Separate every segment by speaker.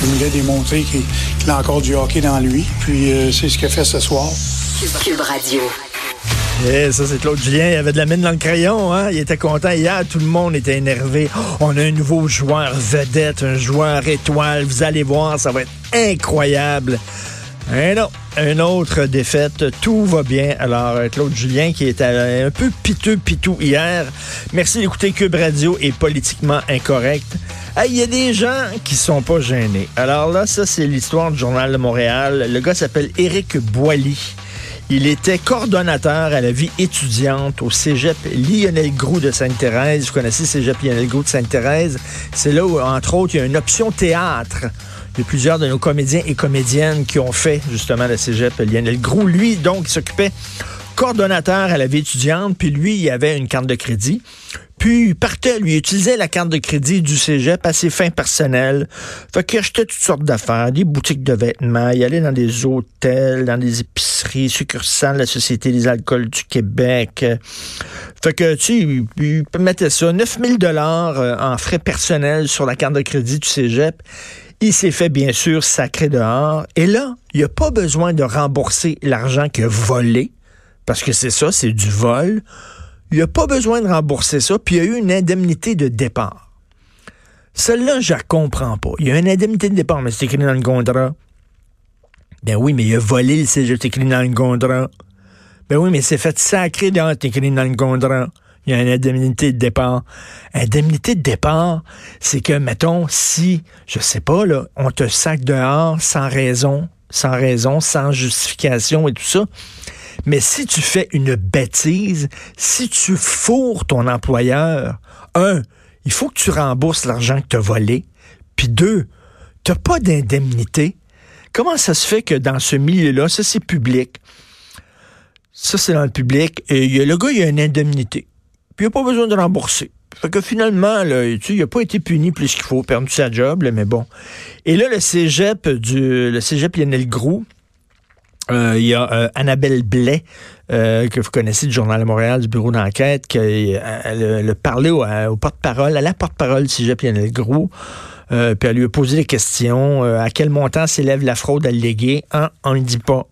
Speaker 1: qu'il voulait démontrer qu'il a encore du hockey dans lui. Puis euh, c'est ce qu'il a fait ce soir.
Speaker 2: Cube Radio.
Speaker 3: Eh, ça, c'est Claude Julien. Il avait de la mine dans le crayon. Hein? Il était content. Hier, tout le monde était énervé. Oh, on a un nouveau joueur vedette, un joueur étoile. Vous allez voir, ça va être incroyable. Eh non, une autre défaite. Tout va bien. Alors, Claude Julien, qui était un peu piteux, pitou hier. Merci d'écouter Cube Radio et politiquement incorrect. Il y a des gens qui sont pas gênés. Alors là, ça, c'est l'histoire du Journal de Montréal. Le gars s'appelle Éric Boily. Il était coordonnateur à la vie étudiante au Cégep Lionel Groux de Sainte-Thérèse. Vous connaissez Cégep Lionel Groux de Sainte-Thérèse? C'est là où, entre autres, il y a une option théâtre. A plusieurs de nos comédiens et comédiennes qui ont fait justement le Cégep Lionel Groux. Lui, donc, il s'occupait coordonnateur à la vie étudiante, puis lui, il avait une carte de crédit. Puis il partait, lui, il utilisait la carte de crédit du cégep à ses fins personnelles. Fait qu'il achetait toutes sortes d'affaires, des boutiques de vêtements, il allait dans des hôtels, dans des épiceries, succursales de la Société des alcools du Québec. Fait que, tu sais, il, mettait ça, 9000 dollars euh, en frais personnels sur la carte de crédit du cégep. Il s'est fait, bien sûr, sacré dehors. Et là, il n'a pas besoin de rembourser l'argent qu'il a volé, parce que c'est ça, c'est du vol il n'a pas besoin de rembourser ça, puis il y a eu une indemnité de départ. Celle-là, je la comprends pas. Il y a une indemnité de départ, mais c'est écrit dans le contrat. Ben oui, mais il a volé le cégep, c'est écrit dans le contrat. Ben oui, mais c'est fait sacré dans c'est écrit dans le contrat. Il y a une indemnité de départ. Indemnité de départ, c'est que, mettons, si, je sais pas, là, on te sac dehors sans raison, sans raison, sans justification et tout ça, mais si tu fais une bêtise, si tu fourres ton employeur, un, il faut que tu rembourses l'argent que tu as volé. Puis deux, tu n'as pas d'indemnité. Comment ça se fait que dans ce milieu-là, ça c'est public, ça c'est dans le public, et le gars il a une indemnité, puis il n'a pas besoin de rembourser. Fait que finalement, là, il n'a pas été puni plus qu'il faut, perdu sa job, mais bon. Et là, le cégep du, cégep Lionel Groux, euh, il y a euh, Annabelle Blais, euh, que vous connaissez du Journal de Montréal, du bureau d'enquête, qui a parlé au, porte-parole, à la porte-parole du Cégep Lionel Gros, puis elle lui a posé des questions. à quel montant s'élève la fraude alléguée? On ne dit pas.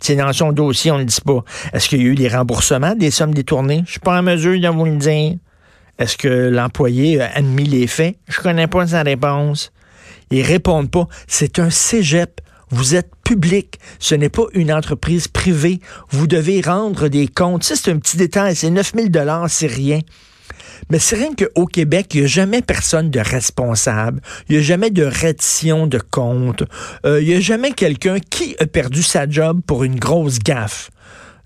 Speaker 3: C'est dans son dossier, on ne le dit pas. Est-ce qu'il y a eu des remboursements des sommes détournées? Je suis pas en mesure de vous le dire. Est-ce que l'employé a admis les faits? Je connais pas sa réponse. Ils répondent pas. C'est un cégep. Vous êtes public. Ce n'est pas une entreprise privée. Vous devez rendre des comptes. Ça, c'est un petit détail. C'est 9000 dollars, c'est rien. Mais c'est rien qu'au Québec, il n'y a jamais personne de responsable. Il n'y a jamais de reddition de compte. Euh, il n'y a jamais quelqu'un qui a perdu sa job pour une grosse gaffe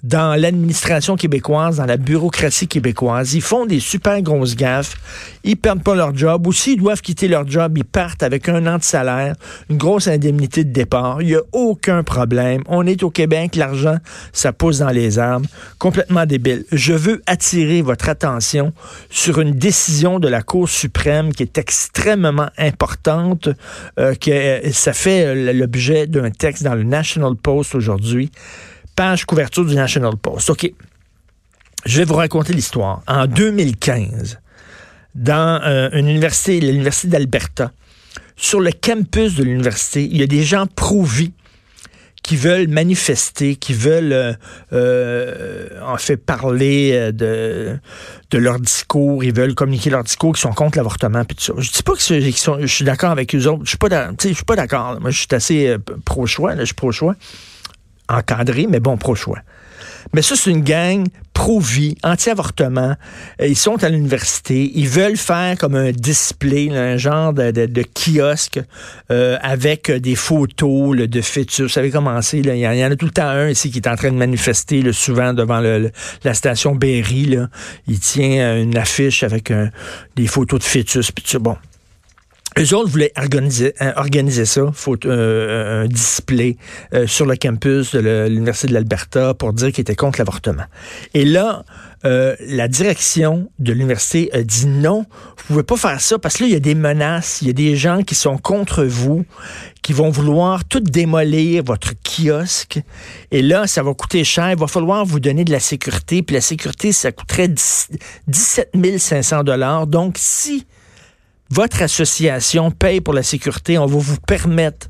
Speaker 3: dans l'administration québécoise, dans la bureaucratie québécoise. Ils font des super grosses gaffes. Ils perdent pas leur job. Ou s'ils doivent quitter leur job, ils partent avec un an de salaire, une grosse indemnité de départ. Il n'y a aucun problème. On est au Québec, l'argent, ça pousse dans les arbres. Complètement débile. Je veux attirer votre attention sur une décision de la Cour suprême qui est extrêmement importante, euh, que ça fait euh, l'objet d'un texte dans le National Post aujourd'hui page couverture du National Post. OK. Je vais vous raconter l'histoire. En 2015, dans euh, une université, l'Université d'Alberta, sur le campus de l'université, il y a des gens pro-vie qui veulent manifester, qui veulent euh, euh, en fait parler de, de leur discours, ils veulent communiquer leur discours, qui sont contre l'avortement, puis tout ça. Je dis pas que je, suis d'accord avec eux autres, je suis pas, je suis pas d'accord. Moi, je suis assez pro-choix, je suis pro-choix encadré, mais bon, pro-choix. Mais ça, c'est une gang pro-vie, anti-avortement. Euh, ils sont à l'université. Ils veulent faire comme un display, un genre de, kiosque euh, avec des photos de fœtus. Vous savez comment. Il, y en a tout le temps un ici qui est en train de manifester souvent devant la station Berry. Il tient une affiche avec des photos de fœtus. Puis bon, eux autres voulaient organiser, euh, organiser ça, faut, euh, un display euh, sur le campus de l'Université de l'Alberta pour dire qu'ils étaient contre l'avortement. Et là, la direction de l'université a dit non, vous pouvez pas faire ça parce que là, il y a des menaces, il y a des gens qui sont contre vous, qui vont vouloir tout démolir votre kiosque. Et là, ça va coûter cher. Il va falloir vous donner de la sécurité. Puis la sécurité, ça coûterait 17 500 dollars. Donc, si votre association paye pour la sécurité, on va vous permettre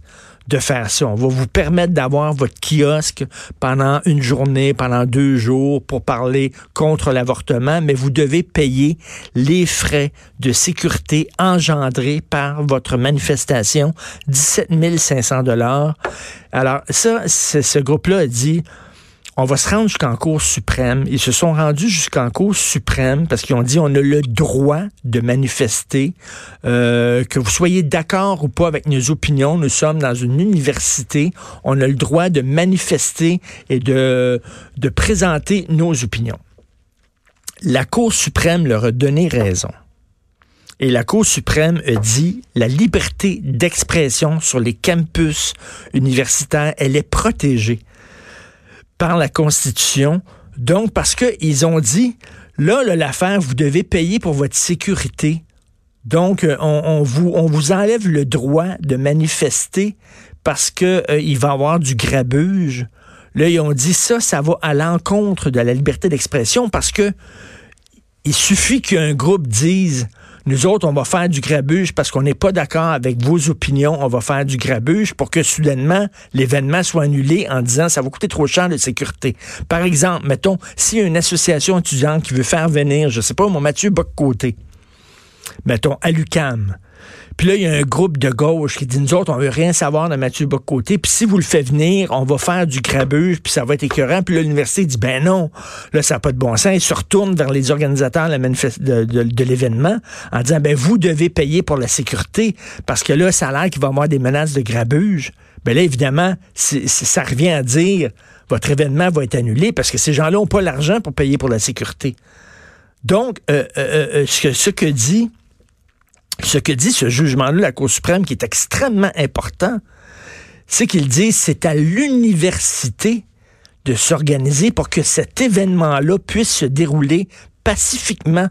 Speaker 3: de faire ça. On va vous permettre d'avoir votre kiosque pendant une journée, pendant deux jours pour parler contre l'avortement, mais vous devez payer les frais de sécurité engendrés par votre manifestation, 17 500 dollars. Alors ça, ce groupe-là a dit, on va se rendre jusqu'en Cour suprême. Ils se sont rendus jusqu'en Cour suprême parce qu'ils ont dit on a le droit de manifester, euh, que vous soyez d'accord ou pas avec nos opinions. Nous sommes dans une université. On a le droit de manifester et de, de présenter nos opinions. La Cour suprême leur a donné raison. Et la Cour suprême a dit la liberté d'expression sur les campus universitaires, elle est protégée par la Constitution. Donc, parce qu'ils ont dit, là, l'affaire, vous devez payer pour votre sécurité. Donc, euh, on, vous, enlève le droit de manifester parce que euh, va y avoir du grabuge. Là, ils ont dit ça, ça va à l'encontre de la liberté d'expression parce que il suffit qu'un groupe dise nous autres, on va faire du grabuge parce qu'on n'est pas d'accord avec vos opinions. On va faire du grabuge pour que soudainement l'événement soit annulé en disant ça va coûter trop cher de sécurité. Par exemple, mettons, a une association étudiante qui veut faire venir, je sais pas, mon Mathieu Boccoté, mettons, à l'UCAM, puis là, il y a un groupe de gauche qui dit, nous autres, on veut rien savoir de Mathieu Bocoté. Puis si vous le faites venir, on va faire du grabuge, puis ça va être écœurant. Puis là, l'université dit, ben non, là, ça n'a pas de bon sens. Il se retourne vers les organisateurs de, l'événement en disant, ben vous devez payer pour la sécurité parce que là, ça a l'air qu'il va y avoir des menaces de grabuge. Ben là, évidemment, ça revient à dire, votre événement va être annulé parce que ces gens-là n'ont pas l'argent pour payer pour la sécurité. Donc, euh, euh, euh, ce que dit ce que dit ce jugement-là la Cour suprême, qui est extrêmement important, c'est qu'il dit c'est à l'université de s'organiser pour que cet événement-là puisse se dérouler pacifiquement.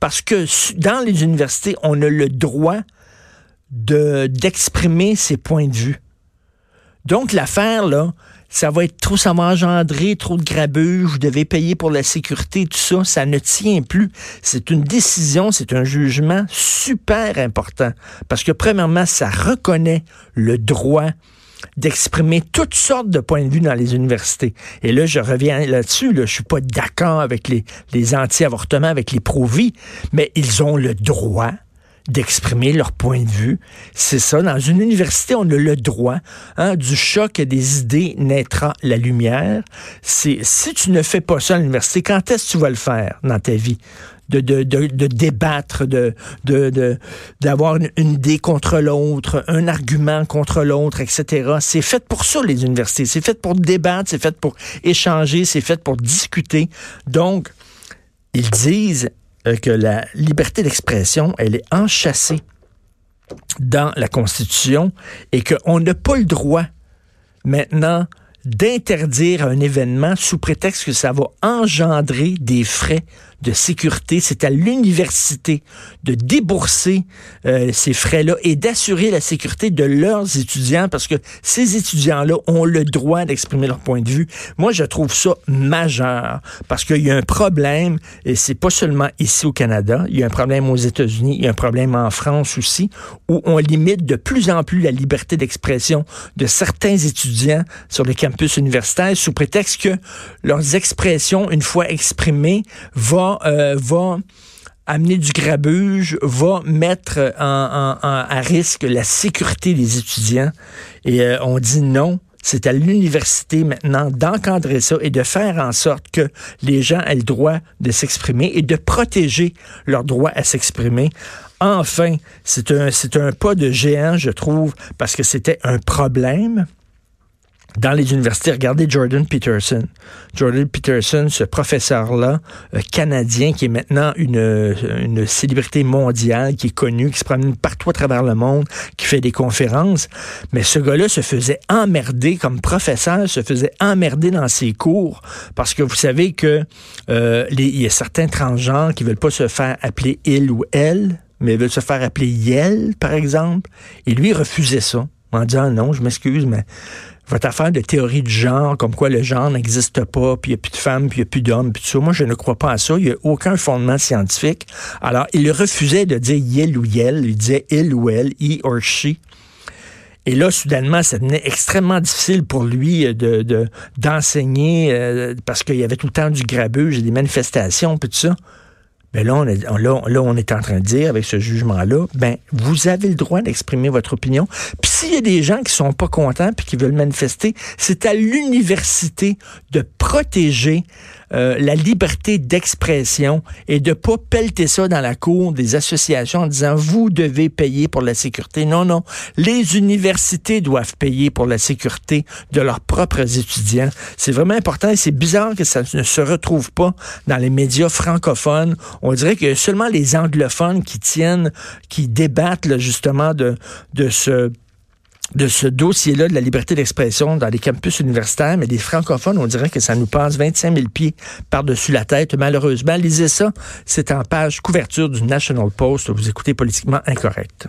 Speaker 3: Parce que dans les universités, on a le droit d'exprimer ses points de vue. Donc l'affaire, là, ça va être trop, ça engendrer trop de grabuge, vous devez payer pour la sécurité, tout ça, ça ne tient plus. C'est une décision, c'est un jugement super important. Parce que premièrement, ça reconnaît le droit d'exprimer toutes sortes de points de vue dans les universités. Et là, je reviens là-dessus, là, je suis pas d'accord avec les, les anti-avortements, avec les pro-vie, mais ils ont le droit d'exprimer leur point de vue. C'est ça. Dans une université, on a le droit. Hein, du choc des idées naîtra la lumière. C'est si tu ne fais pas ça à l'université, quand est-ce que tu vas le faire dans ta vie? De, de, de, de, débattre, de, de, d'avoir une, une, idée contre l'autre, un argument contre l'autre, etc. C'est fait pour ça, les universités. C'est fait pour débattre, c'est fait pour échanger, c'est fait pour discuter. Donc, ils disent, que la liberté d'expression, elle est enchâssée dans la Constitution et qu'on n'a pas le droit maintenant d'interdire un événement sous prétexte que ça va engendrer des frais de sécurité. C'est à l'université de débourser euh, ces frais-là et d'assurer la sécurité de leurs étudiants parce que ces étudiants-là ont le droit d'exprimer leur point de vue. Moi, je trouve ça majeur parce qu'il y a un problème et c'est pas seulement ici au Canada. Il y a un problème aux États-Unis, il y a un problème en France aussi où on limite de plus en plus la liberté d'expression de certains étudiants sur les campus universitaires sous prétexte que leurs expressions, une fois exprimées, vont euh, amener du grabuge, va mettre à risque la sécurité des étudiants. Et euh, on dit non. C'est à l'université maintenant d'encadrer ça et de faire en sorte que les gens aient le droit de s'exprimer et de protéger leur droit à s'exprimer. Enfin, c'est un, c'est un pas de géant, je trouve, parce que c'était un problème dans les universités. Regardez Jordan Peterson. Jordan Peterson, ce professeur-là, euh, canadien, qui est maintenant une, célébrité mondiale, qui est connu, qui se promène partout à travers le monde, qui fait des conférences. Mais ce gars-là se faisait emmerder comme professeur, se faisait emmerder dans ses cours parce que vous savez que euh, il y a certains transgenres qui veulent pas se faire appeler il ou elle, mais veulent se faire appeler Yel, par exemple. Et lui, refusait ça. en disant non, je m'excuse, mais votre affaire de théorie du genre, comme quoi le genre n'existe pas, puis il n'y a plus de femmes, puis il n'y a plus d'hommes, puis tout ça. Moi, je ne crois pas à ça. Il n'y a aucun fondement scientifique. Alors, il refusait de dire yel ou yel. Il disait il ou elle, he or she. Et là, soudainement, ça devenait extrêmement difficile pour lui de d'enseigner euh, parce qu'il y avait tout le temps du grabuge et des manifestations, puis tout ça. Mais là on, est, là, on est en train de dire, avec ce jugement-là, ben, vous avez le droit d'exprimer votre opinion. Puis s'il y a des gens qui sont pas contents puis qui veulent manifester, c'est à l'université de protéger euh, la liberté d'expression et de pas pelleter ça dans la cour des associations en disant vous devez payer pour la sécurité. Non, non. Les universités doivent payer pour la sécurité de leurs propres étudiants. C'est vraiment important et c'est bizarre que ça ne se retrouve pas dans les médias francophones. On dirait que seulement les anglophones qui tiennent, qui débattent justement de, de ce de ce dossier-là de la liberté d'expression dans les campus universitaires, mais des francophones, on dirait que ça nous passe 25 000 pieds par-dessus la tête. Malheureusement, lisez ça. C'est en page couverture du National Post. Vous écoutez politiquement incorrect.